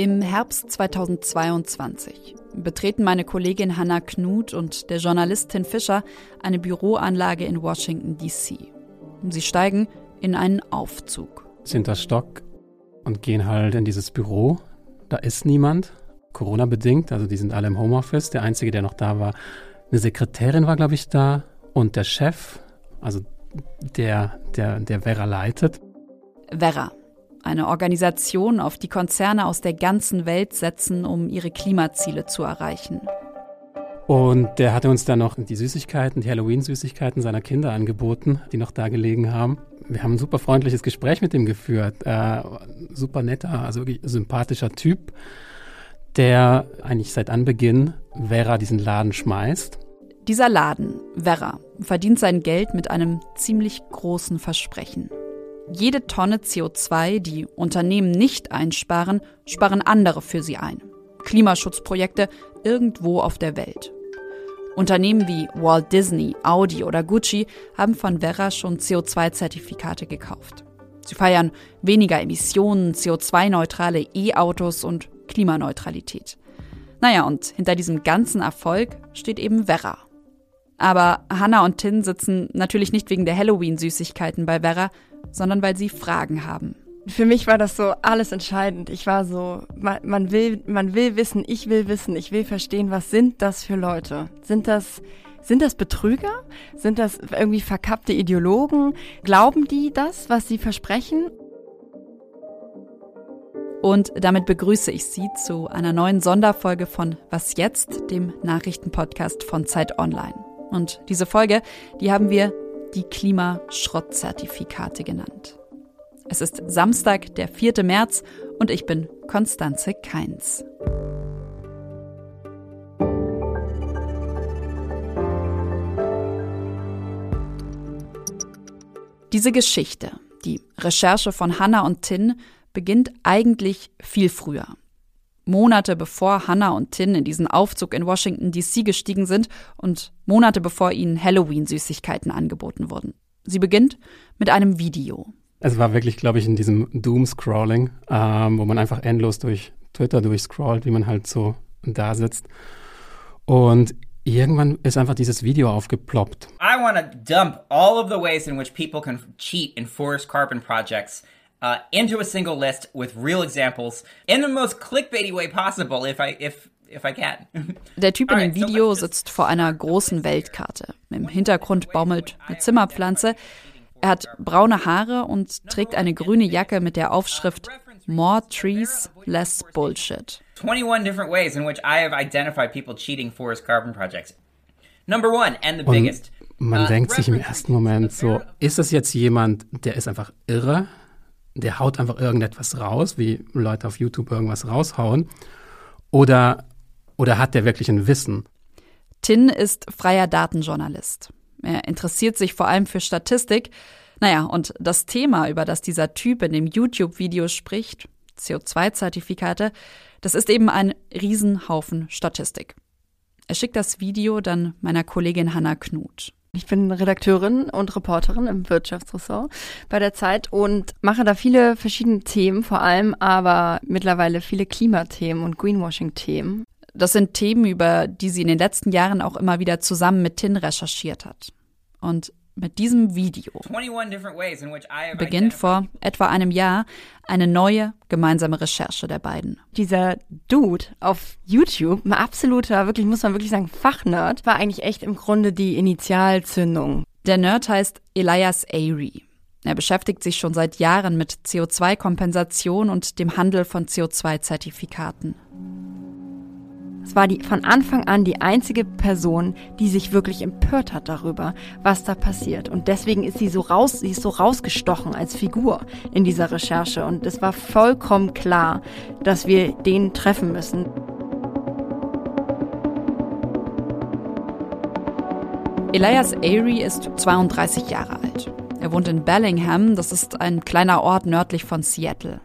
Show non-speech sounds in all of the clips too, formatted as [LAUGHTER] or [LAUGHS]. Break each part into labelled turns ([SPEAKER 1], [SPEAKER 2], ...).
[SPEAKER 1] Im Herbst 2022 betreten meine Kollegin Hannah Knut und der Journalistin Fischer eine Büroanlage in Washington, D.C. Sie steigen in einen Aufzug.
[SPEAKER 2] Zehnter Stock und gehen halt in dieses Büro. Da ist niemand, Corona-bedingt, also die sind alle im Homeoffice. Der Einzige, der noch da war, eine Sekretärin war, glaube ich, da und der Chef, also der, der, der Vera leitet.
[SPEAKER 1] Vera, eine Organisation, auf die Konzerne aus der ganzen Welt setzen, um ihre Klimaziele zu erreichen.
[SPEAKER 2] Und der hatte uns dann noch die Süßigkeiten, die Halloween-Süßigkeiten seiner Kinder angeboten, die noch da gelegen haben. Wir haben ein super freundliches Gespräch mit ihm geführt. Äh, super netter, also wirklich sympathischer Typ, der eigentlich seit Anbeginn Vera diesen Laden schmeißt.
[SPEAKER 1] Dieser Laden, Vera, verdient sein Geld mit einem ziemlich großen Versprechen. Jede Tonne CO2, die Unternehmen nicht einsparen, sparen andere für sie ein. Klimaschutzprojekte irgendwo auf der Welt. Unternehmen wie Walt Disney, Audi oder Gucci haben von Vera schon CO2-Zertifikate gekauft. Sie feiern weniger Emissionen, CO2-neutrale E-Autos und Klimaneutralität. Naja, und hinter diesem ganzen Erfolg steht eben Vera. Aber Hannah und Tin sitzen natürlich nicht wegen der Halloween-Süßigkeiten bei Vera, sondern weil sie Fragen haben.
[SPEAKER 3] Für mich war das so alles entscheidend. Ich war so, man, man, will, man will wissen, ich will wissen, ich will verstehen, was sind das für Leute? Sind das, sind das Betrüger? Sind das irgendwie verkappte Ideologen? Glauben die das, was sie versprechen?
[SPEAKER 1] Und damit begrüße ich Sie zu einer neuen Sonderfolge von Was jetzt, dem Nachrichtenpodcast von Zeit Online. Und diese Folge, die haben wir die Klimaschrottzertifikate genannt. Es ist Samstag, der 4. März und ich bin Konstanze Keins. Diese Geschichte, die Recherche von Hannah und Tin, beginnt eigentlich viel früher. Monate bevor Hannah und Tin in diesen Aufzug in Washington DC gestiegen sind und Monate bevor ihnen Halloween-Süßigkeiten angeboten wurden. Sie beginnt mit einem Video.
[SPEAKER 2] Es war wirklich, glaube ich, in diesem Doom-Scrolling, ähm, wo man einfach endlos durch Twitter durchscrollt, wie man halt so da sitzt. Und irgendwann ist einfach dieses Video aufgeploppt.
[SPEAKER 4] I want to dump all of the ways in which people can cheat in forest carbon projects uh, into a single list with real examples in the most clickbaity way possible if I if if I can.
[SPEAKER 1] Der Typ in dem Video sitzt vor einer großen Weltkarte. Im Hintergrund baumelt eine Zimmerpflanze. Er hat braune Haare und trägt eine grüne Jacke mit der Aufschrift More Trees, Less Bullshit.
[SPEAKER 4] 21 different ways in which I have identified people cheating forest carbon projects. Number one and the
[SPEAKER 2] Und
[SPEAKER 4] biggest.
[SPEAKER 2] man
[SPEAKER 4] uh,
[SPEAKER 2] denkt sich im ersten Moment so, ist das jetzt jemand, der ist einfach irre? Der haut einfach irgendetwas raus, wie Leute auf YouTube irgendwas raushauen? Oder, oder hat der wirklich ein Wissen?
[SPEAKER 1] Tin ist freier Datenjournalist. Er interessiert sich vor allem für Statistik. Naja, und das Thema, über das dieser Typ in dem YouTube-Video spricht, CO2-Zertifikate, das ist eben ein Riesenhaufen Statistik. Er schickt das Video dann meiner Kollegin Hannah Knut.
[SPEAKER 3] Ich bin Redakteurin und Reporterin im Wirtschaftsressort bei der Zeit und mache da viele verschiedene Themen, vor allem aber mittlerweile viele Klimathemen und Greenwashing-Themen.
[SPEAKER 1] Das sind Themen, über die sie in den letzten Jahren auch immer wieder zusammen mit Tin recherchiert hat. Und mit diesem Video beginnt vor etwa einem Jahr eine neue gemeinsame Recherche der beiden.
[SPEAKER 3] Dieser Dude auf YouTube, ein absoluter, wirklich, muss man wirklich sagen, Fachnerd, war eigentlich echt im Grunde die Initialzündung.
[SPEAKER 1] Der Nerd heißt Elias Airy. Er beschäftigt sich schon seit Jahren mit CO2-Kompensation und dem Handel von CO2-Zertifikaten.
[SPEAKER 3] Es war die, von Anfang an die einzige Person, die sich wirklich empört hat darüber, was da passiert. Und deswegen ist sie so raus, sie ist so rausgestochen als Figur in dieser Recherche. Und es war vollkommen klar, dass wir den treffen müssen.
[SPEAKER 1] Elias Airy ist 32 Jahre alt. Er wohnt in Bellingham, das ist ein kleiner Ort nördlich von Seattle.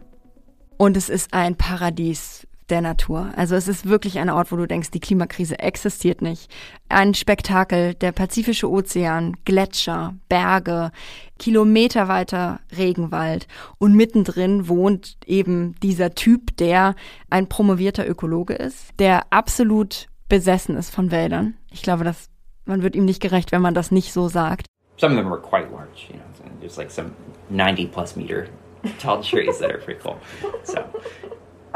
[SPEAKER 3] Und es ist ein Paradies der Natur. Also es ist wirklich ein Ort, wo du denkst, die Klimakrise existiert nicht. Ein Spektakel, der Pazifische Ozean, Gletscher, Berge, kilometerweiter Regenwald und mittendrin wohnt eben dieser Typ, der ein promovierter Ökologe ist, der absolut besessen ist von Wäldern. Ich glaube, dass man wird ihm nicht gerecht, wenn man das nicht so sagt.
[SPEAKER 4] Some of them are quite large, you know. There's like some 90 plus meter tall trees that are pretty cool. So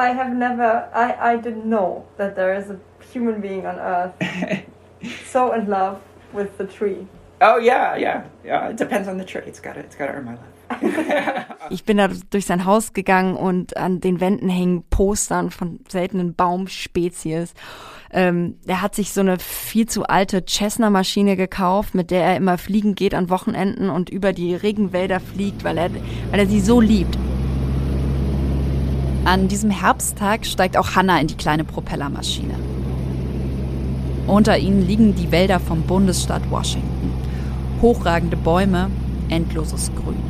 [SPEAKER 3] I have never, I, I didn't know that there is a human being on Earth [LAUGHS] so in love with the tree.
[SPEAKER 4] Oh yeah, yeah, yeah. It depends on the tree. It's got it's got to earn my love. [LAUGHS]
[SPEAKER 3] ich bin da durch sein Haus gegangen und an den Wänden hängen Postern von seltenen Baumspezies. Ähm, er hat sich so eine viel zu alte Cessna-Maschine gekauft, mit der er immer fliegen geht an Wochenenden und über die Regenwälder fliegt, weil er, weil er sie so liebt.
[SPEAKER 1] An diesem Herbsttag steigt auch Hannah in die kleine Propellermaschine. Unter ihnen liegen die Wälder vom Bundesstaat Washington. Hochragende Bäume, endloses Grün.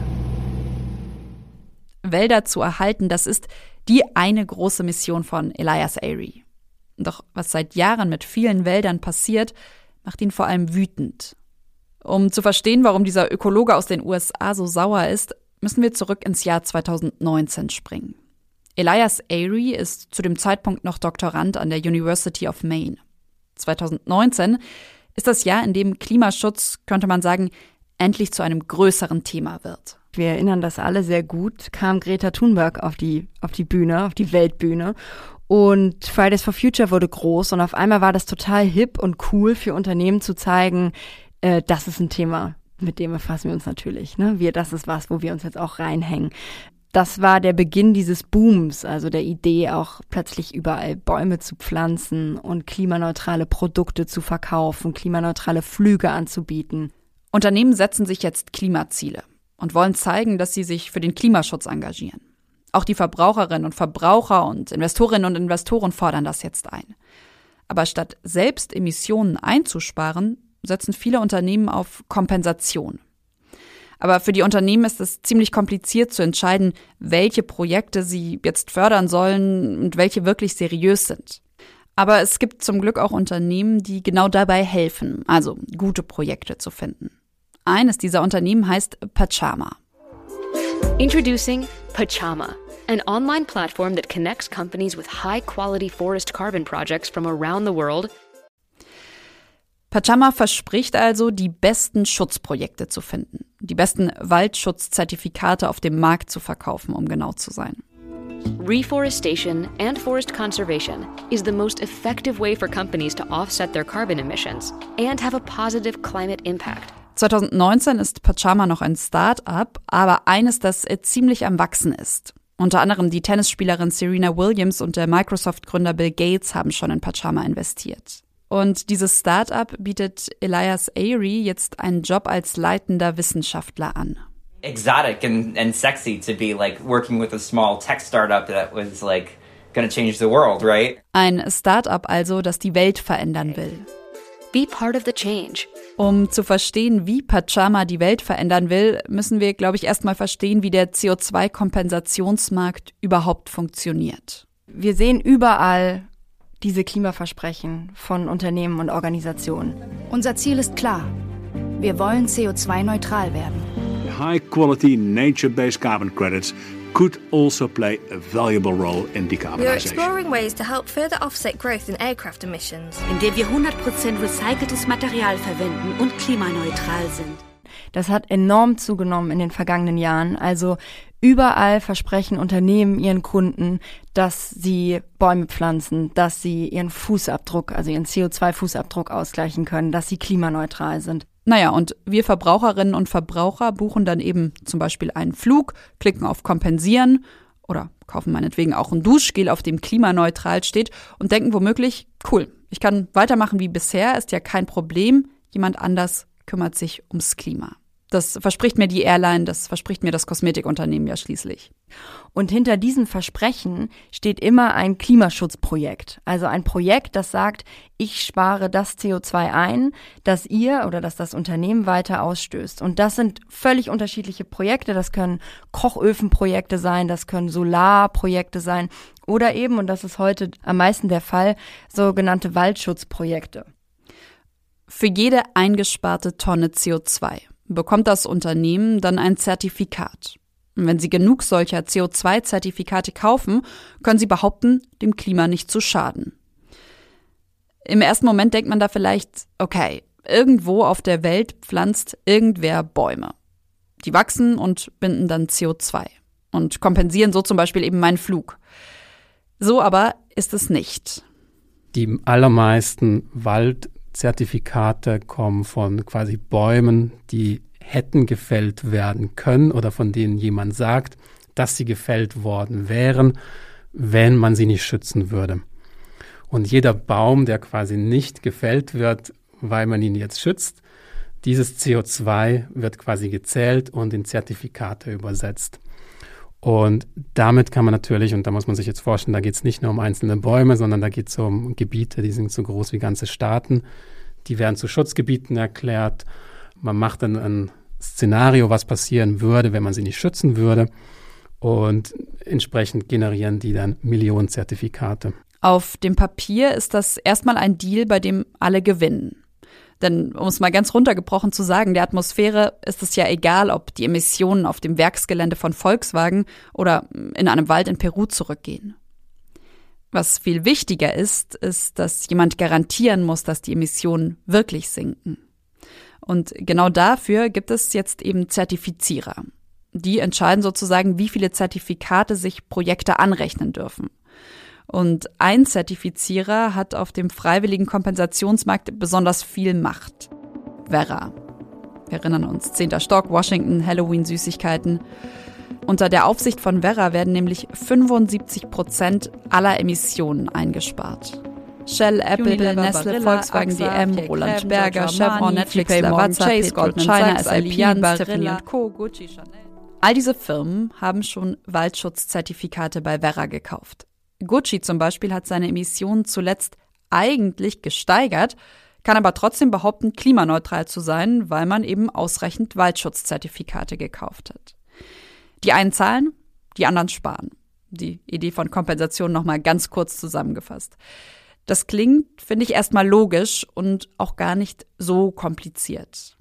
[SPEAKER 1] Wälder zu erhalten, das ist die eine große Mission von Elias Airy. Doch was seit Jahren mit vielen Wäldern passiert, macht ihn vor allem wütend. Um zu verstehen, warum dieser Ökologe aus den USA so sauer ist, müssen wir zurück ins Jahr 2019 springen. Elias Airy ist zu dem Zeitpunkt noch Doktorand an der University of Maine. 2019 ist das Jahr, in dem Klimaschutz, könnte man sagen, endlich zu einem größeren Thema wird.
[SPEAKER 3] Wir erinnern das alle sehr gut, kam Greta Thunberg auf die, auf die Bühne, auf die Weltbühne. Und Fridays for Future wurde groß und auf einmal war das total hip und cool für Unternehmen zu zeigen, äh, das ist ein Thema, mit dem befassen wir uns natürlich. Ne? Wir, das ist was, wo wir uns jetzt auch reinhängen das war der Beginn dieses Booms, also der Idee auch plötzlich überall Bäume zu pflanzen und klimaneutrale Produkte zu verkaufen, klimaneutrale Flüge anzubieten.
[SPEAKER 1] Unternehmen setzen sich jetzt Klimaziele und wollen zeigen, dass sie sich für den Klimaschutz engagieren. Auch die Verbraucherinnen und Verbraucher und Investorinnen und Investoren fordern das jetzt ein. Aber statt selbst Emissionen einzusparen, setzen viele Unternehmen auf Kompensation. Aber für die Unternehmen ist es ziemlich kompliziert zu entscheiden, welche Projekte sie jetzt fördern sollen und welche wirklich seriös sind. Aber es gibt zum Glück auch Unternehmen, die genau dabei helfen, also gute Projekte zu finden. Eines dieser Unternehmen heißt Pachama.
[SPEAKER 5] Introducing Pachama, an online platform that connects companies with high quality forest carbon projects from around the world
[SPEAKER 1] Pachama verspricht also, die besten Schutzprojekte zu finden, die besten Waldschutzzertifikate auf dem Markt zu verkaufen, um genau zu sein.
[SPEAKER 5] Reforestation and forest conservation is the most effective way for companies to offset their carbon emissions and have a positive climate impact.
[SPEAKER 1] 2019 ist Pachama noch ein Start-up, aber eines, das ziemlich am Wachsen ist. Unter anderem die Tennisspielerin Serena Williams und der Microsoft-Gründer Bill Gates haben schon in Pachama investiert. Und dieses Startup bietet Elias Airy jetzt einen Job als leitender Wissenschaftler an.
[SPEAKER 4] Exotic and, and sexy to be like working with a small tech startup that was like gonna change the world, right?
[SPEAKER 1] Ein Startup also, das die Welt verändern will.
[SPEAKER 5] Be part of the change.
[SPEAKER 1] Um zu verstehen, wie Pachama die Welt verändern will, müssen wir, glaube ich, erstmal verstehen, wie der CO2-Kompensationsmarkt überhaupt funktioniert.
[SPEAKER 3] Wir sehen überall diese Klimaversprechen von Unternehmen und Organisationen.
[SPEAKER 6] Unser Ziel ist klar. Wir wollen CO2-neutral werden.
[SPEAKER 7] High-quality nature-based carbon credits could also play a valuable role in decarbonization.
[SPEAKER 8] We're exploring ways to help further offset growth in aircraft emissions.
[SPEAKER 6] Indem wir 100% recyceltes Material verwenden und klimaneutral sind.
[SPEAKER 3] Das hat enorm zugenommen in den vergangenen Jahren. Also Überall versprechen Unternehmen ihren Kunden, dass sie Bäume pflanzen, dass sie ihren Fußabdruck, also ihren CO2-Fußabdruck ausgleichen können, dass sie klimaneutral sind.
[SPEAKER 1] Naja, und wir Verbraucherinnen und Verbraucher buchen dann eben zum Beispiel einen Flug, klicken auf Kompensieren oder kaufen meinetwegen auch ein Duschgel, auf dem klimaneutral steht und denken womöglich, cool, ich kann weitermachen wie bisher, ist ja kein Problem, jemand anders kümmert sich ums Klima. Das verspricht mir die Airline, das verspricht mir das Kosmetikunternehmen ja schließlich.
[SPEAKER 3] Und hinter diesen Versprechen steht immer ein Klimaschutzprojekt. Also ein Projekt, das sagt, ich spare das CO2 ein, das ihr oder das das Unternehmen weiter ausstößt. Und das sind völlig unterschiedliche Projekte. Das können Kochöfenprojekte sein, das können Solarprojekte sein oder eben, und das ist heute am meisten der Fall, sogenannte Waldschutzprojekte.
[SPEAKER 1] Für jede eingesparte Tonne CO2 bekommt das Unternehmen dann ein Zertifikat. Und wenn Sie genug solcher CO2-Zertifikate kaufen, können Sie behaupten, dem Klima nicht zu schaden. Im ersten Moment denkt man da vielleicht, okay, irgendwo auf der Welt pflanzt irgendwer Bäume. Die wachsen und binden dann CO2 und kompensieren so zum Beispiel eben meinen Flug. So aber ist es nicht.
[SPEAKER 2] Die allermeisten Wald Zertifikate kommen von quasi Bäumen, die hätten gefällt werden können oder von denen jemand sagt, dass sie gefällt worden wären, wenn man sie nicht schützen würde. Und jeder Baum, der quasi nicht gefällt wird, weil man ihn jetzt schützt, dieses CO2 wird quasi gezählt und in Zertifikate übersetzt. Und damit kann man natürlich, und da muss man sich jetzt vorstellen, da geht es nicht nur um einzelne Bäume, sondern da geht es um Gebiete, die sind so groß wie ganze Staaten. Die werden zu Schutzgebieten erklärt. Man macht dann ein Szenario, was passieren würde, wenn man sie nicht schützen würde. Und entsprechend generieren die dann Millionen Zertifikate.
[SPEAKER 1] Auf dem Papier ist das erstmal ein Deal, bei dem alle gewinnen. Denn um es mal ganz runtergebrochen zu sagen, der Atmosphäre ist es ja egal, ob die Emissionen auf dem Werksgelände von Volkswagen oder in einem Wald in Peru zurückgehen. Was viel wichtiger ist, ist, dass jemand garantieren muss, dass die Emissionen wirklich sinken. Und genau dafür gibt es jetzt eben Zertifizierer. Die entscheiden sozusagen, wie viele Zertifikate sich Projekte anrechnen dürfen. Und ein Zertifizierer hat auf dem freiwilligen Kompensationsmarkt besonders viel Macht. Vera. Wir erinnern uns, 10. Stock, Washington, Halloween-Süßigkeiten. Unter der Aufsicht von Vera werden nämlich 75 Prozent aller Emissionen eingespart. Shell, Apple, Unilever, Nestle, Barilla, Volkswagen, AXA, DM, Roland Berger, Chevron, Netflix, Lavazza, Chase, Goldman Sachs, Allianz, Tiffany Co., Gucci, Chanel. All diese Firmen haben schon Waldschutzzertifikate bei Vera gekauft. Gucci zum Beispiel hat seine Emissionen zuletzt eigentlich gesteigert, kann aber trotzdem behaupten, klimaneutral zu sein, weil man eben ausreichend Waldschutzzertifikate gekauft hat. Die einen zahlen, die anderen sparen. Die Idee von Kompensation nochmal ganz kurz zusammengefasst. Das klingt, finde ich, erstmal logisch und auch gar nicht so kompliziert.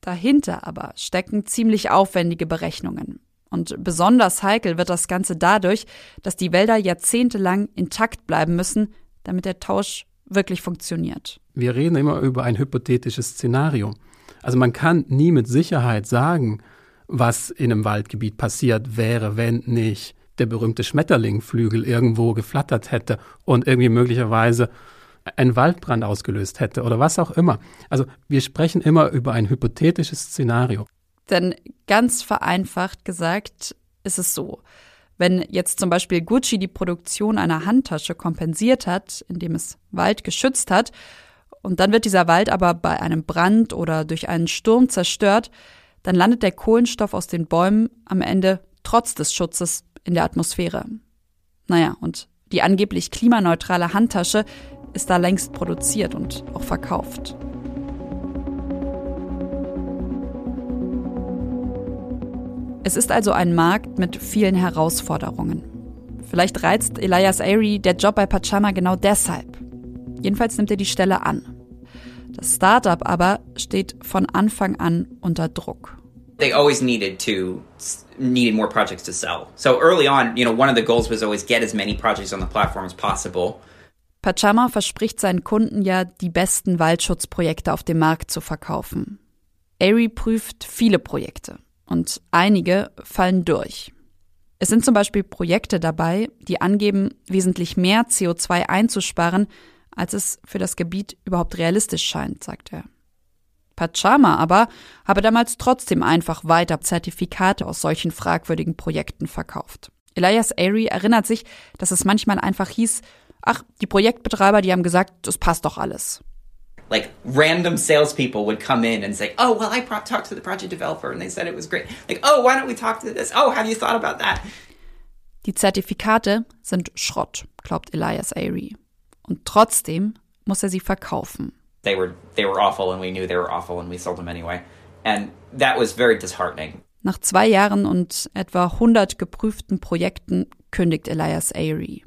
[SPEAKER 1] Dahinter aber stecken ziemlich aufwendige Berechnungen. Und besonders heikel wird das Ganze dadurch, dass die Wälder jahrzehntelang intakt bleiben müssen, damit der Tausch wirklich funktioniert.
[SPEAKER 2] Wir reden immer über ein hypothetisches Szenario. Also man kann nie mit Sicherheit sagen, was in einem Waldgebiet passiert wäre, wenn nicht der berühmte Schmetterlingflügel irgendwo geflattert hätte und irgendwie möglicherweise einen Waldbrand ausgelöst hätte oder was auch immer. Also wir sprechen immer über ein hypothetisches Szenario.
[SPEAKER 1] Denn ganz vereinfacht gesagt ist es so, wenn jetzt zum Beispiel Gucci die Produktion einer Handtasche kompensiert hat, indem es Wald geschützt hat, und dann wird dieser Wald aber bei einem Brand oder durch einen Sturm zerstört, dann landet der Kohlenstoff aus den Bäumen am Ende trotz des Schutzes in der Atmosphäre. Naja, und die angeblich klimaneutrale Handtasche ist da längst produziert und auch verkauft. Es ist also ein Markt mit vielen Herausforderungen. Vielleicht reizt Elias Airy der Job bei Pachama genau deshalb. Jedenfalls nimmt er die Stelle an. Das Startup aber steht von Anfang an unter Druck.
[SPEAKER 4] They always needed to needed more projects to sell. So early on, you know, one of the goals was always get as many projects on the platform as possible.
[SPEAKER 1] Pachama verspricht seinen Kunden ja, die besten Waldschutzprojekte auf dem Markt zu verkaufen. Airy prüft viele Projekte und einige fallen durch. Es sind zum Beispiel Projekte dabei, die angeben, wesentlich mehr CO2 einzusparen, als es für das Gebiet überhaupt realistisch scheint, sagt er. Pachama aber habe damals trotzdem einfach weiter Zertifikate aus solchen fragwürdigen Projekten verkauft. Elias Airy erinnert sich, dass es manchmal einfach hieß, ach, die Projektbetreiber, die haben gesagt, das passt doch alles.
[SPEAKER 4] Like random salespeople would come in and say, "Oh, well, I pro- talked to the project developer and they said it was great." Like, "Oh, why don't we talk to this? Oh, have you thought about that?"
[SPEAKER 1] Die Zertifikate sind Schrott, glaubt Elias Airy. Und trotzdem muss er sie verkaufen.
[SPEAKER 4] They were they were awful and we knew they were awful and we sold them anyway. And that was very disheartening.
[SPEAKER 1] Nach zwei Jahren und etwa 100 geprüften Projekten kündigt Elias Airy.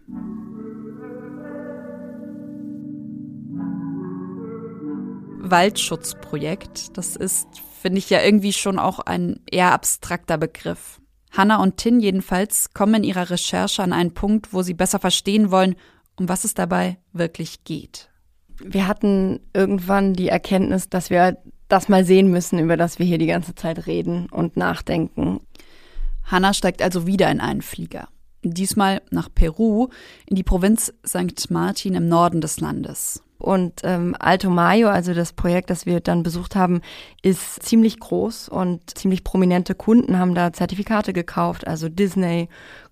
[SPEAKER 1] Waldschutzprojekt, das ist, finde ich ja irgendwie schon auch ein eher abstrakter Begriff. Hannah und Tin jedenfalls kommen in ihrer Recherche an einen Punkt, wo sie besser verstehen wollen, um was es dabei wirklich geht.
[SPEAKER 3] Wir hatten irgendwann die Erkenntnis, dass wir das mal sehen müssen, über das wir hier die ganze Zeit reden und nachdenken.
[SPEAKER 1] Hannah steigt also wieder in einen Flieger. Diesmal nach Peru, in die Provinz St. Martin im Norden des Landes.
[SPEAKER 3] Und ähm, Alto Mayo, also das Projekt, das wir dann besucht haben, ist ziemlich groß und ziemlich prominente Kunden haben da Zertifikate gekauft, also Disney,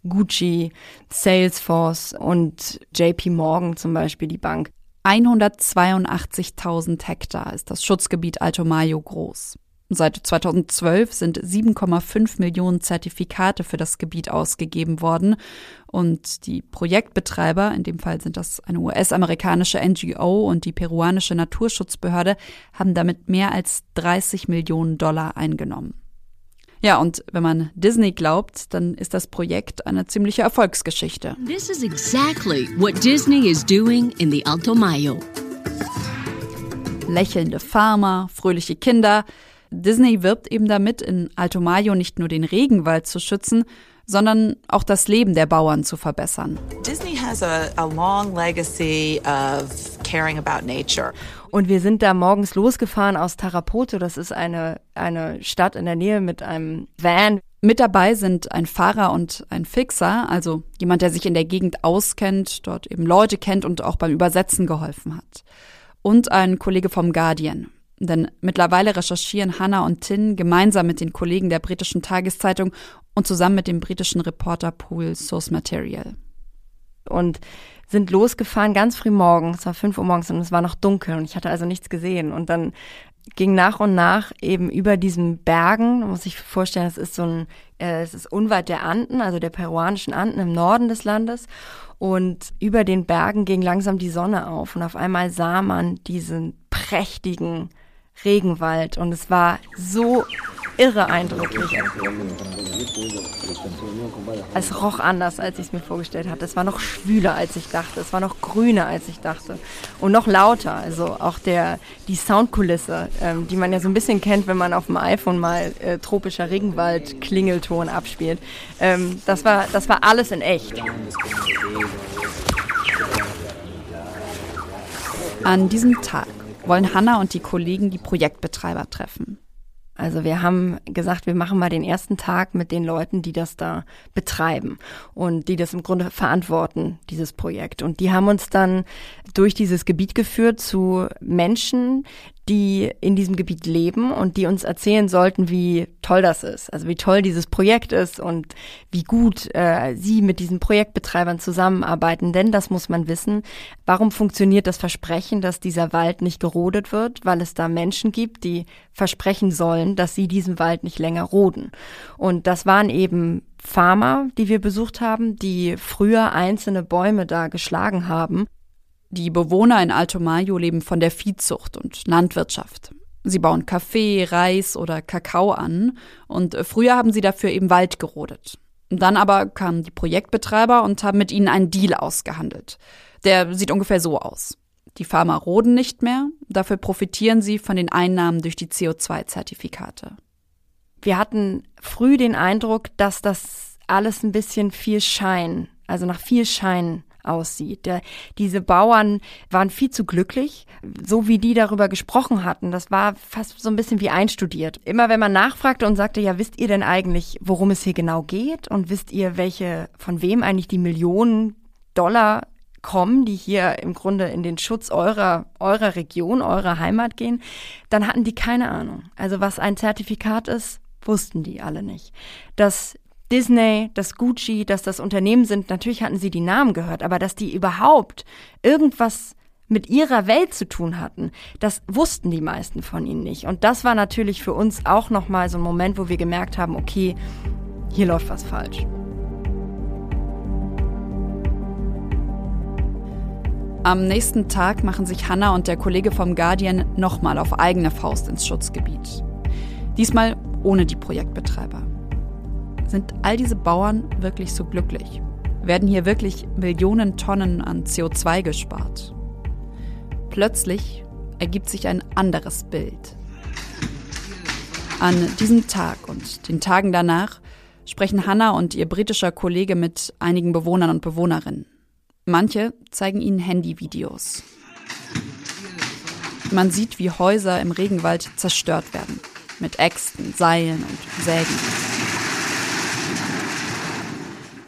[SPEAKER 3] Gucci, Salesforce und JP Morgan zum Beispiel, die Bank.
[SPEAKER 1] 182.000 Hektar ist das Schutzgebiet Alto Mayo groß. Seit 2012 sind 7,5 Millionen Zertifikate für das Gebiet ausgegeben worden und die Projektbetreiber, in dem Fall sind das eine US-amerikanische NGO und die peruanische Naturschutzbehörde, haben damit mehr als 30 Millionen Dollar eingenommen. Ja, und wenn man Disney glaubt, dann ist das Projekt eine ziemliche Erfolgsgeschichte.
[SPEAKER 9] This is exactly what Disney is doing in the Alto Mayo.
[SPEAKER 1] Lächelnde Farmer, fröhliche Kinder. Disney wirbt eben damit, in Alto Mayo nicht nur den Regenwald zu schützen, sondern auch das Leben der Bauern zu verbessern.
[SPEAKER 10] Disney has a, a long legacy of caring about nature.
[SPEAKER 3] Und wir sind da morgens losgefahren aus Tarapoto. Das ist eine, eine Stadt in der Nähe mit einem Van.
[SPEAKER 1] Mit dabei sind ein Fahrer und ein Fixer, also jemand, der sich in der Gegend auskennt, dort eben Leute kennt und auch beim Übersetzen geholfen hat. Und ein Kollege vom Guardian. Denn mittlerweile recherchieren Hannah und Tin gemeinsam mit den Kollegen der britischen Tageszeitung und zusammen mit dem britischen Reporter Pool Source Material.
[SPEAKER 3] Und sind losgefahren ganz früh morgens, es war fünf Uhr morgens und es war noch dunkel und ich hatte also nichts gesehen. Und dann ging nach und nach eben über diesen Bergen, man muss sich vorstellen, es ist so ein, äh, es ist unweit der Anden, also der peruanischen Anden im Norden des Landes. Und über den Bergen ging langsam die Sonne auf und auf einmal sah man diesen prächtigen Regenwald und es war so irre eindrücklich. Es roch anders, als ich es mir vorgestellt hatte. Es war noch schwüler, als ich dachte. Es war noch grüner, als ich dachte. Und noch lauter. Also auch der, die Soundkulisse, ähm, die man ja so ein bisschen kennt, wenn man auf dem iPhone mal äh, tropischer Regenwald Klingelton abspielt. Ähm, das, war, das war alles in echt.
[SPEAKER 1] An diesem Tag wollen Hanna und die Kollegen die Projektbetreiber treffen.
[SPEAKER 3] Also wir haben gesagt, wir machen mal den ersten Tag mit den Leuten, die das da betreiben und die das im Grunde verantworten, dieses Projekt. Und die haben uns dann durch dieses Gebiet geführt zu Menschen, die in diesem Gebiet leben und die uns erzählen sollten, wie toll das ist, also wie toll dieses Projekt ist und wie gut äh, sie mit diesen Projektbetreibern zusammenarbeiten. Denn das muss man wissen. Warum funktioniert das Versprechen, dass dieser Wald nicht gerodet wird? Weil es da Menschen gibt, die versprechen sollen, dass sie diesen Wald nicht länger roden. Und das waren eben Farmer, die wir besucht haben, die früher einzelne Bäume da geschlagen haben
[SPEAKER 1] die Bewohner in Alto Mayo leben von der Viehzucht und Landwirtschaft. Sie bauen Kaffee, Reis oder Kakao an und früher haben sie dafür eben Wald gerodet. Dann aber kamen die Projektbetreiber und haben mit ihnen einen Deal ausgehandelt. Der sieht ungefähr so aus. Die Farmer roden nicht mehr, dafür profitieren sie von den Einnahmen durch die CO2-Zertifikate.
[SPEAKER 3] Wir hatten früh den Eindruck, dass das alles ein bisschen viel Schein, also nach viel Schein aussieht. Der, diese Bauern waren viel zu glücklich, so wie die darüber gesprochen hatten. Das war fast so ein bisschen wie einstudiert. Immer wenn man nachfragte und sagte, ja, wisst ihr denn eigentlich, worum es hier genau geht? Und wisst ihr, welche, von wem eigentlich die Millionen Dollar kommen, die hier im Grunde in den Schutz eurer, eurer Region, eurer Heimat gehen, dann hatten die keine Ahnung. Also was ein Zertifikat ist, wussten die alle nicht. Dass Disney, das Gucci, dass das Unternehmen sind, natürlich hatten sie die Namen gehört, aber dass die überhaupt irgendwas mit ihrer Welt zu tun hatten, das wussten die meisten von ihnen nicht. Und das war natürlich für uns auch nochmal so ein Moment, wo wir gemerkt haben, okay, hier läuft was falsch.
[SPEAKER 1] Am nächsten Tag machen sich Hannah und der Kollege vom Guardian nochmal auf eigene Faust ins Schutzgebiet. Diesmal ohne die Projektbetreiber. Sind all diese Bauern wirklich so glücklich? Werden hier wirklich Millionen Tonnen an CO2 gespart? Plötzlich ergibt sich ein anderes Bild. An diesem Tag und den Tagen danach sprechen Hannah und ihr britischer Kollege mit einigen Bewohnern und Bewohnerinnen. Manche zeigen ihnen Handyvideos. Man sieht, wie Häuser im Regenwald zerstört werden. Mit Äxten, Seilen und Sägen.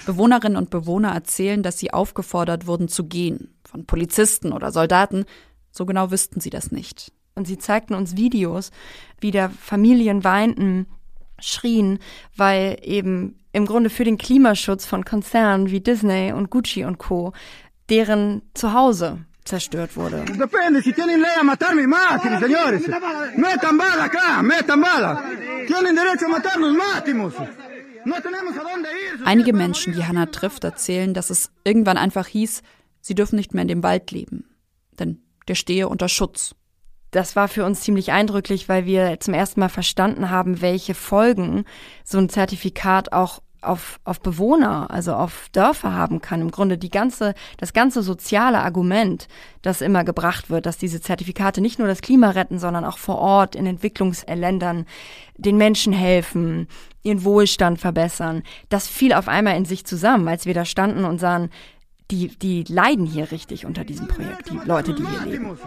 [SPEAKER 1] Bewohnerinnen und Bewohner erzählen, dass sie aufgefordert wurden zu gehen. Von Polizisten oder Soldaten. So genau wüssten sie das nicht.
[SPEAKER 3] Und sie zeigten uns Videos, wie da Familien weinten, schrien, weil eben im Grunde für den Klimaschutz von Konzernen wie Disney und Gucci und Co. deren Zuhause zerstört wurde.
[SPEAKER 1] Einige Menschen, die Hannah trifft, erzählen, dass es irgendwann einfach hieß, sie dürfen nicht mehr in dem Wald leben. Denn der stehe unter Schutz
[SPEAKER 3] das war für uns ziemlich eindrücklich, weil wir zum ersten Mal verstanden haben, welche Folgen so ein Zertifikat auch auf, auf Bewohner, also auf Dörfer haben kann. Im Grunde die ganze, das ganze soziale Argument, das immer gebracht wird, dass diese Zertifikate nicht nur das Klima retten, sondern auch vor Ort in Entwicklungsländern den Menschen helfen, ihren Wohlstand verbessern. Das fiel auf einmal in sich zusammen, als wir da standen und sahen, die, die leiden hier richtig unter diesem Projekt, die Leute, die hier leben.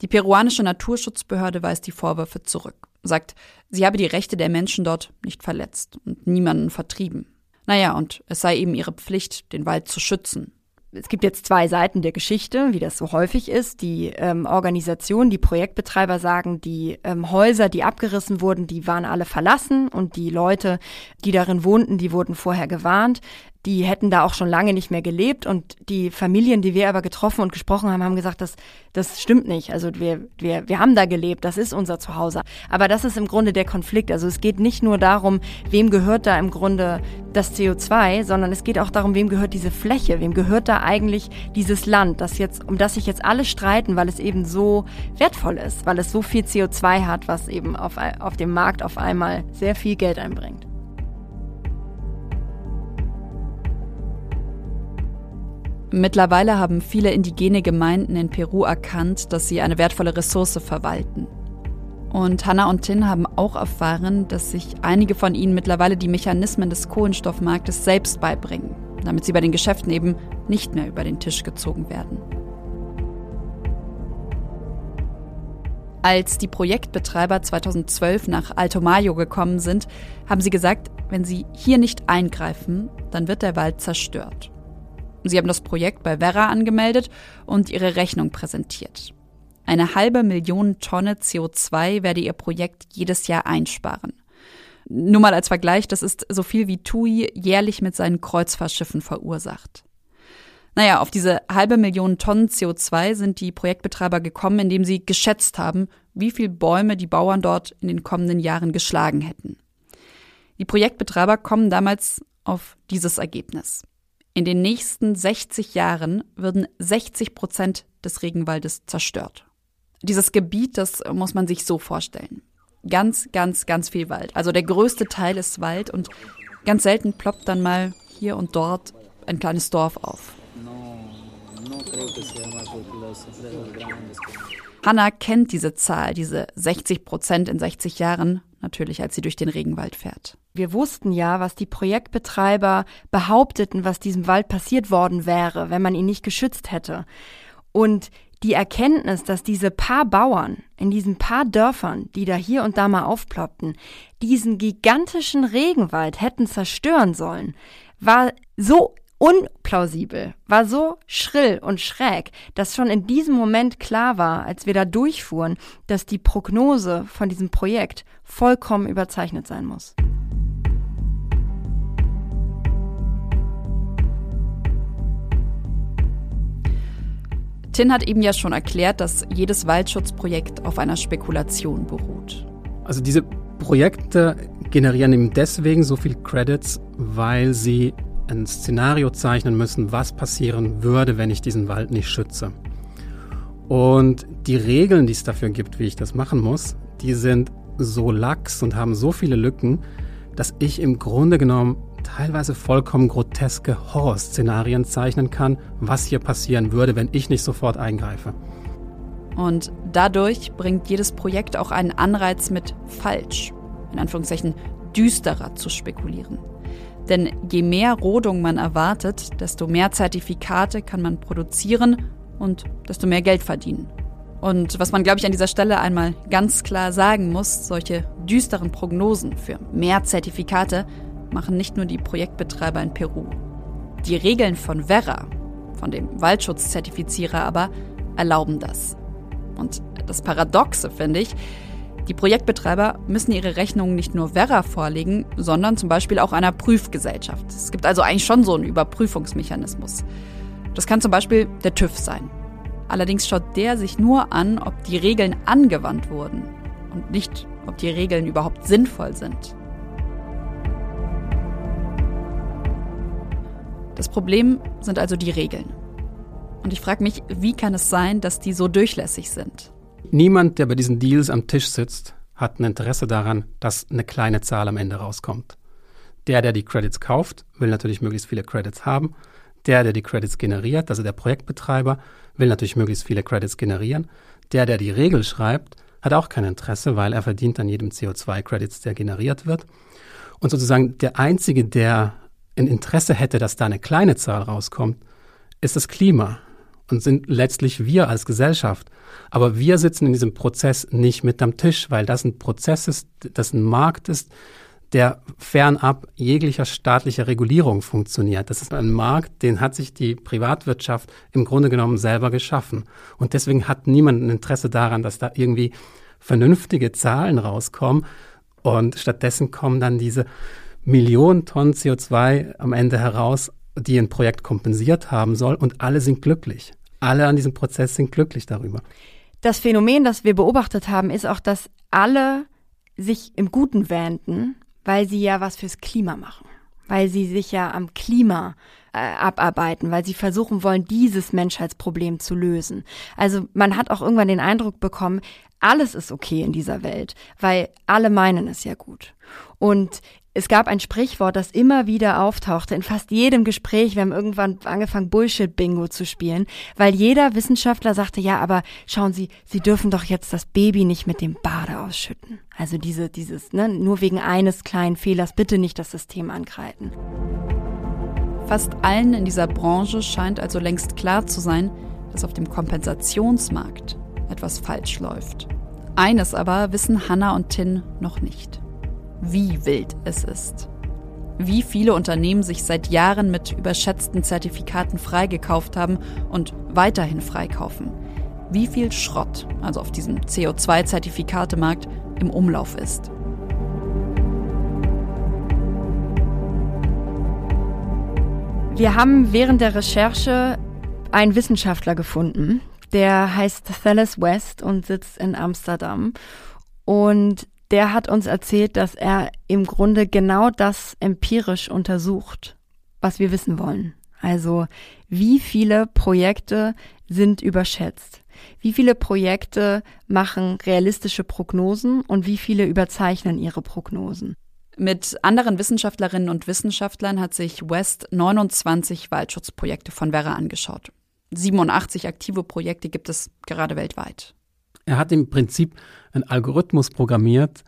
[SPEAKER 1] Die peruanische Naturschutzbehörde weist die Vorwürfe zurück, sagt, sie habe die Rechte der Menschen dort nicht verletzt und niemanden vertrieben. Naja, und es sei eben ihre Pflicht, den Wald zu schützen
[SPEAKER 3] es gibt jetzt zwei Seiten der Geschichte, wie das so häufig ist. Die ähm, Organisation, die Projektbetreiber sagen, die ähm, Häuser, die abgerissen wurden, die waren alle verlassen und die Leute, die darin wohnten, die wurden vorher gewarnt die hätten da auch schon lange nicht mehr gelebt und die Familien, die wir aber getroffen und gesprochen haben, haben gesagt, das, das stimmt nicht. Also wir, wir, wir haben da gelebt, das ist unser Zuhause. Aber das ist im Grunde der Konflikt. Also es geht nicht nur darum, wem gehört da im Grunde das CO2, sondern es geht auch darum, wem gehört diese Fläche, wem gehört da eigentlich dieses Land, das jetzt, um das sich jetzt alle streiten, weil es eben so wertvoll ist, weil es so viel CO2 hat, was eben auf, auf dem Markt auf einmal sehr viel Geld einbringt.
[SPEAKER 1] Mittlerweile haben viele indigene Gemeinden in Peru erkannt, dass sie eine wertvolle Ressource verwalten. Und Hannah und Tin haben auch erfahren, dass sich einige von ihnen mittlerweile die Mechanismen des Kohlenstoffmarktes selbst beibringen, damit sie bei den Geschäften eben nicht mehr über den Tisch gezogen werden. Als die Projektbetreiber 2012 nach Alto Mayo gekommen sind, haben sie gesagt, wenn sie hier nicht eingreifen, dann wird der Wald zerstört. Sie haben das Projekt bei Werra angemeldet und ihre Rechnung präsentiert. Eine halbe Million Tonne CO2 werde ihr Projekt jedes Jahr einsparen. Nur mal als Vergleich, das ist so viel wie TUI jährlich mit seinen Kreuzfahrtschiffen verursacht. Naja, auf diese halbe Million Tonnen CO2 sind die Projektbetreiber gekommen, indem sie geschätzt haben, wie viel Bäume die Bauern dort in den kommenden Jahren geschlagen hätten. Die Projektbetreiber kommen damals auf dieses Ergebnis. In den nächsten 60 Jahren würden 60 Prozent des Regenwaldes zerstört. Dieses Gebiet, das muss man sich so vorstellen. Ganz, ganz, ganz viel Wald. Also der größte Teil ist Wald und ganz selten ploppt dann mal hier und dort ein kleines Dorf auf. Hannah kennt diese Zahl, diese 60 Prozent in 60 Jahren, natürlich, als sie durch den Regenwald fährt.
[SPEAKER 3] Wir wussten ja, was die Projektbetreiber behaupteten, was diesem Wald passiert worden wäre, wenn man ihn nicht geschützt hätte. Und die Erkenntnis, dass diese paar Bauern in diesen paar Dörfern, die da hier und da mal aufploppten, diesen gigantischen Regenwald hätten zerstören sollen, war so unplausibel, war so schrill und schräg, dass schon in diesem Moment klar war, als wir da durchfuhren, dass die Prognose von diesem Projekt vollkommen überzeichnet sein muss.
[SPEAKER 1] Tin hat eben ja schon erklärt, dass jedes Waldschutzprojekt auf einer Spekulation beruht.
[SPEAKER 2] Also diese Projekte generieren eben deswegen so viel Credits, weil sie ein Szenario zeichnen müssen, was passieren würde, wenn ich diesen Wald nicht schütze. Und die Regeln, die es dafür gibt, wie ich das machen muss, die sind so lax und haben so viele Lücken, dass ich im Grunde genommen teilweise vollkommen groteske Horrorszenarien zeichnen kann, was hier passieren würde, wenn ich nicht sofort eingreife.
[SPEAKER 1] Und dadurch bringt jedes Projekt auch einen Anreiz mit falsch, in Anführungszeichen düsterer zu spekulieren. Denn je mehr Rodung man erwartet, desto mehr Zertifikate kann man produzieren und desto mehr Geld verdienen. Und was man, glaube ich, an dieser Stelle einmal ganz klar sagen muss, solche düsteren Prognosen für mehr Zertifikate machen nicht nur die Projektbetreiber in Peru. Die Regeln von Verra, von dem Waldschutzzertifizierer aber, erlauben das. Und das Paradoxe finde ich, die Projektbetreiber müssen ihre Rechnungen nicht nur Verra vorlegen, sondern zum Beispiel auch einer Prüfgesellschaft. Es gibt also eigentlich schon so einen Überprüfungsmechanismus. Das kann zum Beispiel der TÜV sein. Allerdings schaut der sich nur an, ob die Regeln angewandt wurden und nicht, ob die Regeln überhaupt sinnvoll sind. Das Problem sind also die Regeln. Und ich frage mich, wie kann es sein, dass die so durchlässig sind?
[SPEAKER 2] Niemand, der bei diesen Deals am Tisch sitzt, hat ein Interesse daran, dass eine kleine Zahl am Ende rauskommt. Der, der die Credits kauft, will natürlich möglichst viele Credits haben. Der, der die Credits generiert, also der Projektbetreiber, will natürlich möglichst viele Credits generieren. Der, der die Regel schreibt, hat auch kein Interesse, weil er verdient an jedem CO2-Credits, der generiert wird. Und sozusagen der Einzige, der ein Interesse hätte, dass da eine kleine Zahl rauskommt, ist das Klima und sind letztlich wir als Gesellschaft. Aber wir sitzen in diesem Prozess nicht mit am Tisch, weil das ein Prozess ist, das ein Markt ist, der fernab jeglicher staatlicher Regulierung funktioniert. Das ist ein Markt, den hat sich die Privatwirtschaft im Grunde genommen selber geschaffen. Und deswegen hat niemand ein Interesse daran, dass da irgendwie vernünftige Zahlen rauskommen. Und stattdessen kommen dann diese Millionen Tonnen CO2 am Ende heraus, die ein Projekt kompensiert haben soll und alle sind glücklich. Alle an diesem Prozess sind glücklich darüber.
[SPEAKER 3] Das Phänomen, das wir beobachtet haben, ist auch, dass alle sich im Guten wähnten, weil sie ja was fürs Klima machen, weil sie sich ja am Klima äh, abarbeiten, weil sie versuchen wollen, dieses Menschheitsproblem zu lösen. Also man hat auch irgendwann den Eindruck bekommen, alles ist okay in dieser Welt, weil alle meinen es ja gut. Und es gab ein Sprichwort, das immer wieder auftauchte in fast jedem Gespräch. Wir haben irgendwann angefangen, Bullshit-Bingo zu spielen, weil jeder Wissenschaftler sagte, ja, aber schauen Sie, Sie dürfen doch jetzt das Baby nicht mit dem Bade ausschütten. Also diese, dieses, ne, nur wegen eines kleinen Fehlers bitte nicht das System angreifen.
[SPEAKER 1] Fast allen in dieser Branche scheint also längst klar zu sein, dass auf dem Kompensationsmarkt etwas falsch läuft. Eines aber wissen Hannah und Tin noch nicht wie wild es ist. Wie viele Unternehmen sich seit Jahren mit überschätzten Zertifikaten freigekauft haben und weiterhin freikaufen. Wie viel Schrott, also auf diesem CO2-Zertifikatemarkt, im Umlauf ist.
[SPEAKER 3] Wir haben während der Recherche einen Wissenschaftler gefunden, der heißt Thales West und sitzt in Amsterdam. Und der hat uns erzählt, dass er im Grunde genau das empirisch untersucht, was wir wissen wollen. Also wie viele Projekte sind überschätzt? Wie viele Projekte machen realistische Prognosen und wie viele überzeichnen ihre Prognosen?
[SPEAKER 1] Mit anderen Wissenschaftlerinnen und Wissenschaftlern hat sich West 29 Waldschutzprojekte von Werra angeschaut. 87 aktive Projekte gibt es gerade weltweit.
[SPEAKER 2] Er hat im Prinzip einen Algorithmus programmiert,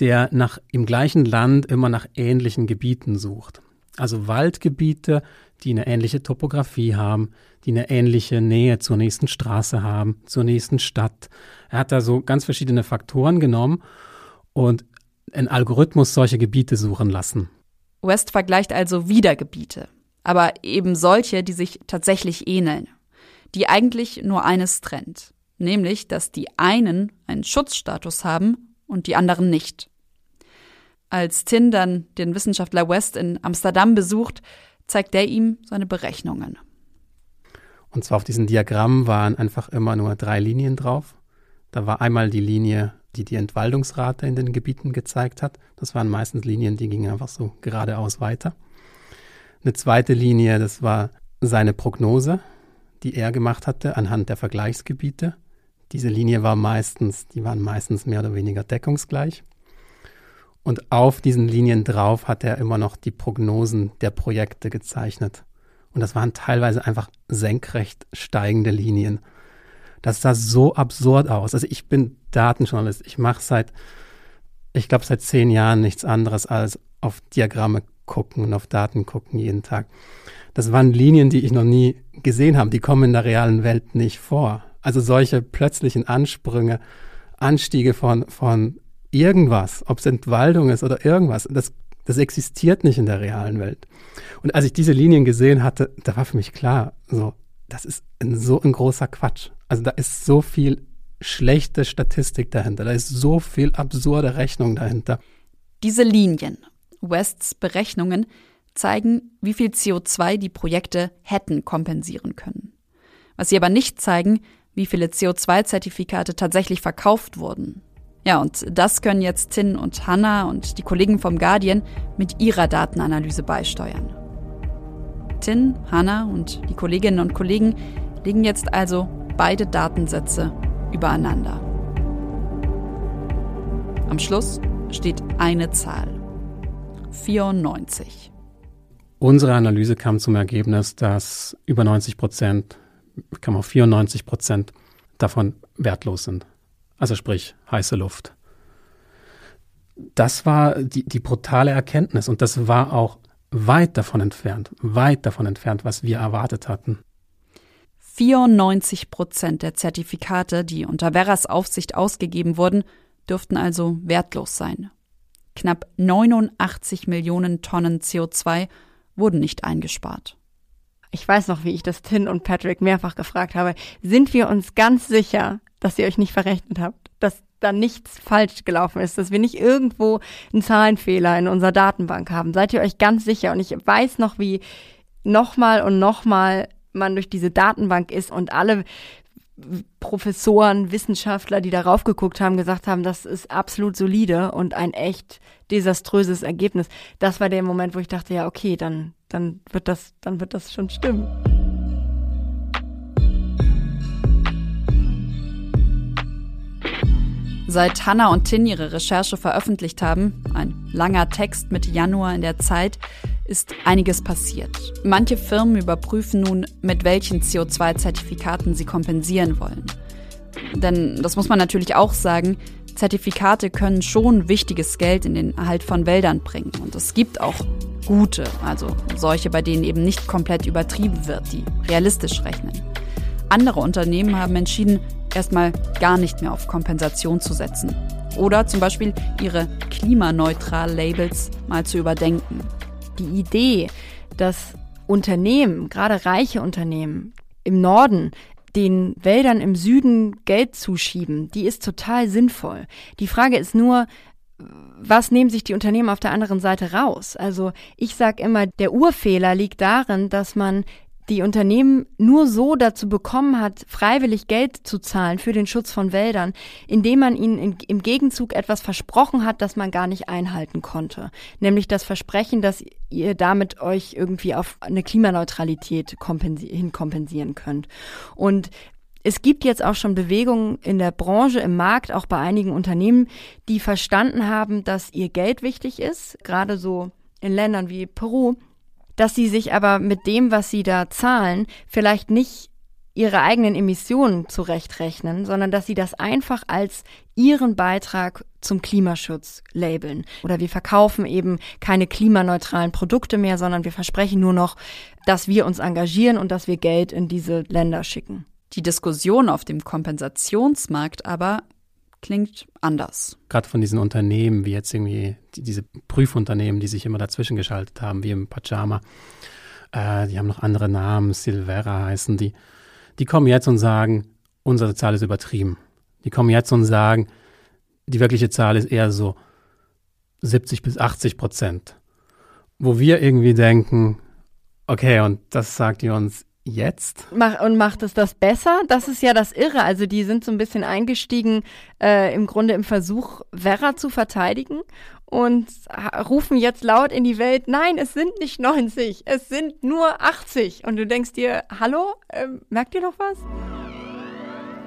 [SPEAKER 2] der nach, im gleichen Land immer nach ähnlichen Gebieten sucht. Also Waldgebiete, die eine ähnliche Topografie haben, die eine ähnliche Nähe zur nächsten Straße haben, zur nächsten Stadt. Er hat da so ganz verschiedene Faktoren genommen und ein Algorithmus solche Gebiete suchen lassen.
[SPEAKER 1] West vergleicht also wieder Gebiete, aber eben solche, die sich tatsächlich ähneln, die eigentlich nur eines trennt nämlich dass die einen einen Schutzstatus haben und die anderen nicht. Als Tin dann den Wissenschaftler West in Amsterdam besucht, zeigt er ihm seine Berechnungen.
[SPEAKER 2] Und zwar auf diesen Diagrammen waren einfach immer nur drei Linien drauf. Da war einmal die Linie, die die Entwaldungsrate in den Gebieten gezeigt hat. Das waren meistens Linien, die gingen einfach so geradeaus weiter. Eine zweite Linie, das war seine Prognose, die er gemacht hatte anhand der Vergleichsgebiete. Diese Linie war meistens, die waren meistens mehr oder weniger deckungsgleich. Und auf diesen Linien drauf hat er immer noch die Prognosen der Projekte gezeichnet. Und das waren teilweise einfach senkrecht steigende Linien. Das sah so absurd aus. Also ich bin Datenjournalist. Ich mache seit, ich glaube, seit zehn Jahren nichts anderes als auf Diagramme gucken und auf Daten gucken jeden Tag. Das waren Linien, die ich noch nie gesehen habe. Die kommen in der realen Welt nicht vor. Also solche plötzlichen Ansprünge, Anstiege von, von irgendwas, ob es Entwaldung ist oder irgendwas, das, das existiert nicht in der realen Welt. Und als ich diese Linien gesehen hatte, da war für mich klar, so, das ist ein, so ein großer Quatsch. Also da ist so viel schlechte Statistik dahinter, da ist so viel absurde Rechnung dahinter.
[SPEAKER 1] Diese Linien, Wests Berechnungen, zeigen, wie viel CO2 die Projekte hätten kompensieren können. Was sie aber nicht zeigen, wie viele CO2-Zertifikate tatsächlich verkauft wurden. Ja, und das können jetzt Tin und Hannah und die Kollegen vom Guardian mit ihrer Datenanalyse beisteuern. Tin, Hannah und die Kolleginnen und Kollegen legen jetzt also beide Datensätze übereinander. Am Schluss steht eine Zahl. 94.
[SPEAKER 2] Unsere Analyse kam zum Ergebnis, dass über 90 Prozent, 94 Prozent davon wertlos sind. Also sprich heiße Luft. Das war die, die brutale Erkenntnis und das war auch weit davon entfernt, weit davon entfernt, was wir erwartet hatten.
[SPEAKER 1] 94 Prozent der Zertifikate, die unter Verras Aufsicht ausgegeben wurden, dürften also wertlos sein. Knapp 89 Millionen Tonnen CO2 wurden nicht eingespart.
[SPEAKER 3] Ich weiß noch, wie ich das Tin und Patrick mehrfach gefragt habe. Sind wir uns ganz sicher, dass ihr euch nicht verrechnet habt? Dass da nichts falsch gelaufen ist, dass wir nicht irgendwo einen Zahlenfehler in unserer Datenbank haben. Seid ihr euch ganz sicher? Und ich weiß noch, wie nochmal und nochmal man durch diese Datenbank ist und alle Professoren, Wissenschaftler, die darauf geguckt haben, gesagt haben, das ist absolut solide und ein echt desaströses Ergebnis. Das war der Moment, wo ich dachte, ja, okay, dann, dann wird das, dann wird das schon stimmen.
[SPEAKER 1] Seit Hannah und Tin ihre Recherche veröffentlicht haben, ein langer Text Mitte Januar in der Zeit, ist einiges passiert. Manche Firmen überprüfen nun, mit welchen CO2-Zertifikaten sie kompensieren wollen. Denn das muss man natürlich auch sagen, Zertifikate können schon wichtiges Geld in den Erhalt von Wäldern bringen. Und es gibt auch gute, also solche, bei denen eben nicht komplett übertrieben wird, die realistisch rechnen. Andere Unternehmen haben entschieden, erstmal gar nicht mehr auf Kompensation zu setzen. Oder zum Beispiel ihre klimaneutral-Labels mal zu überdenken
[SPEAKER 3] die Idee, dass Unternehmen, gerade reiche Unternehmen im Norden, den Wäldern im Süden Geld zuschieben, die ist total sinnvoll. Die Frage ist nur, was nehmen sich die Unternehmen auf der anderen Seite raus? Also ich sage immer, der Urfehler liegt darin, dass man die Unternehmen nur so dazu bekommen hat, freiwillig Geld zu zahlen für den Schutz von Wäldern, indem man ihnen in, im Gegenzug etwas versprochen hat, das man gar nicht einhalten konnte. Nämlich das Versprechen, dass ihr damit euch irgendwie auf eine Klimaneutralität kompensi hinkompensieren könnt. Und es gibt jetzt auch schon Bewegungen in der Branche, im Markt, auch bei einigen Unternehmen, die verstanden haben, dass ihr Geld wichtig ist, gerade so in Ländern wie Peru, dass sie sich aber mit dem, was sie da zahlen, vielleicht nicht ihre eigenen Emissionen zurechtrechnen, sondern dass sie das einfach als ihren Beitrag zum Klimaschutz labeln. Oder wir verkaufen eben keine klimaneutralen Produkte mehr, sondern wir versprechen nur noch, dass wir uns engagieren und dass wir Geld in diese Länder schicken.
[SPEAKER 1] Die Diskussion auf dem Kompensationsmarkt aber klingt anders.
[SPEAKER 2] Gerade von diesen Unternehmen, wie jetzt irgendwie die, diese Prüfunternehmen, die sich immer dazwischen geschaltet haben, wie im Pajama, äh, die haben noch andere Namen, Silvera heißen die, die kommen jetzt und sagen, unsere Zahl ist übertrieben. Die kommen jetzt und sagen, die wirkliche Zahl ist eher so 70 bis 80 Prozent. Wo wir irgendwie denken, okay, und das sagt ihr uns, jetzt.
[SPEAKER 3] Mach, und macht es das besser? Das ist ja das Irre. Also die sind so ein bisschen eingestiegen äh, im Grunde im Versuch, Vera zu verteidigen und rufen jetzt laut in die Welt, nein, es sind nicht 90, es sind nur 80. Und du denkst dir, hallo, äh, merkt ihr noch was?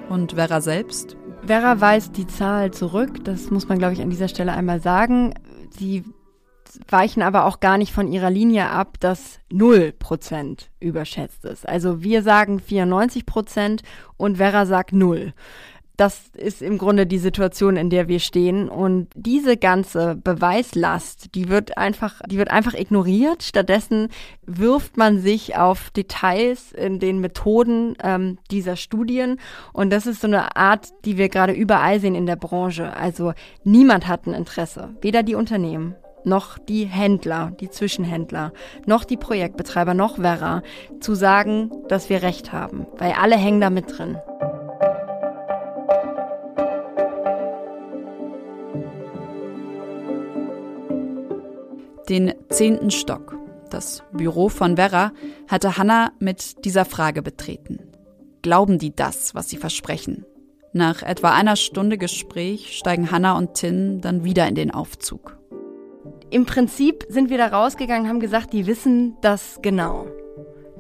[SPEAKER 1] Und Vera selbst?
[SPEAKER 3] Vera weist die Zahl zurück, das muss man, glaube ich, an dieser Stelle einmal sagen. Sie weichen aber auch gar nicht von ihrer Linie ab, dass 0% überschätzt ist. Also wir sagen 94% und Vera sagt 0. Das ist im Grunde die Situation, in der wir stehen. Und diese ganze Beweislast, die wird einfach, die wird einfach ignoriert. Stattdessen wirft man sich auf Details in den Methoden ähm, dieser Studien. Und das ist so eine Art, die wir gerade überall sehen in der Branche. Also niemand hat ein Interesse. Weder die Unternehmen noch die Händler, die Zwischenhändler, noch die Projektbetreiber, noch Werra, zu sagen, dass wir Recht haben, weil alle hängen da mit drin.
[SPEAKER 1] Den zehnten Stock, das Büro von Werra, hatte Hannah mit dieser Frage betreten. Glauben die das, was sie versprechen? Nach etwa einer Stunde Gespräch steigen Hannah und Tin dann wieder in den Aufzug.
[SPEAKER 3] Im Prinzip sind wir da rausgegangen, haben gesagt, die wissen das genau.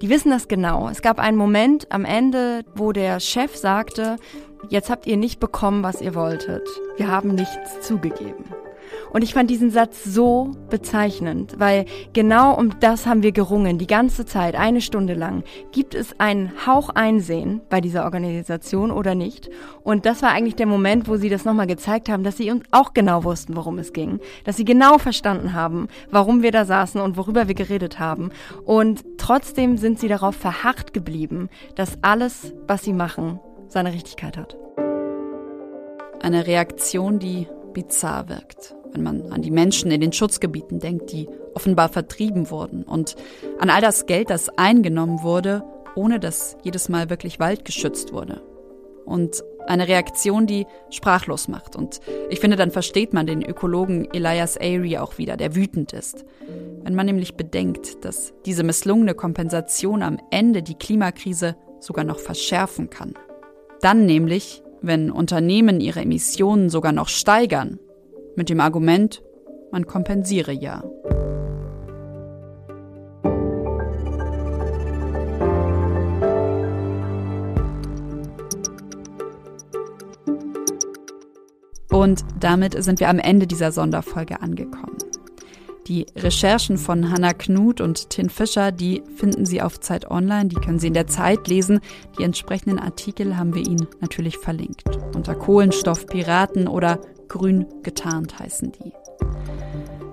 [SPEAKER 3] Die wissen das genau. Es gab einen Moment am Ende, wo der Chef sagte, jetzt habt ihr nicht bekommen, was ihr wolltet. Wir haben nichts zugegeben. Und ich fand diesen Satz so bezeichnend, weil genau um das haben wir gerungen, die ganze Zeit, eine Stunde lang. Gibt es einen Hauch Einsehen bei dieser Organisation oder nicht? Und das war eigentlich der Moment, wo sie das nochmal gezeigt haben, dass sie uns auch genau wussten, worum es ging. Dass sie genau verstanden haben, warum wir da saßen und worüber wir geredet haben. Und trotzdem sind sie darauf verharrt geblieben, dass alles, was sie machen, seine Richtigkeit hat.
[SPEAKER 1] Eine Reaktion, die bizarr wirkt wenn man an die Menschen in den Schutzgebieten denkt, die offenbar vertrieben wurden und an all das Geld, das eingenommen wurde, ohne dass jedes Mal wirklich Wald geschützt wurde. Und eine Reaktion, die sprachlos macht. Und ich finde, dann versteht man den Ökologen Elias Airy auch wieder, der wütend ist. Wenn man nämlich bedenkt, dass diese misslungene Kompensation am Ende die Klimakrise sogar noch verschärfen kann. Dann nämlich, wenn Unternehmen ihre Emissionen sogar noch steigern mit dem Argument, man kompensiere ja. Und damit sind wir am Ende dieser Sonderfolge angekommen. Die Recherchen von Hannah Knut und Tin Fischer, die finden Sie auf Zeit Online, die können Sie in der Zeit lesen. Die entsprechenden Artikel haben wir Ihnen natürlich verlinkt. Unter Kohlenstoffpiraten oder grün getarnt heißen die.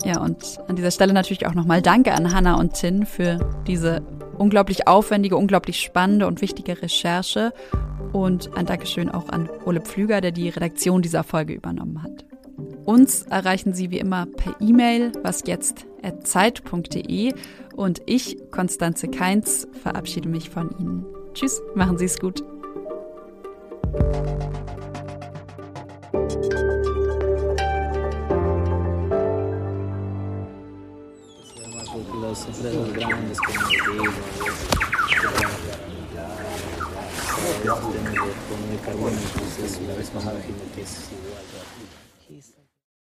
[SPEAKER 1] Ja, und an dieser Stelle natürlich auch nochmal Danke an Hannah und Tin für diese unglaublich aufwendige, unglaublich spannende und wichtige Recherche. Und ein Dankeschön auch an Ole Pflüger, der die Redaktion dieser Folge übernommen hat. Uns erreichen Sie wie immer per E-Mail, was jetzt zeit.de und ich, Konstanze Keins, verabschiede mich von Ihnen. Tschüss, machen Sie es gut. Los empresas grandes como digo, con el carbono, entonces una vez más imagino que es igual.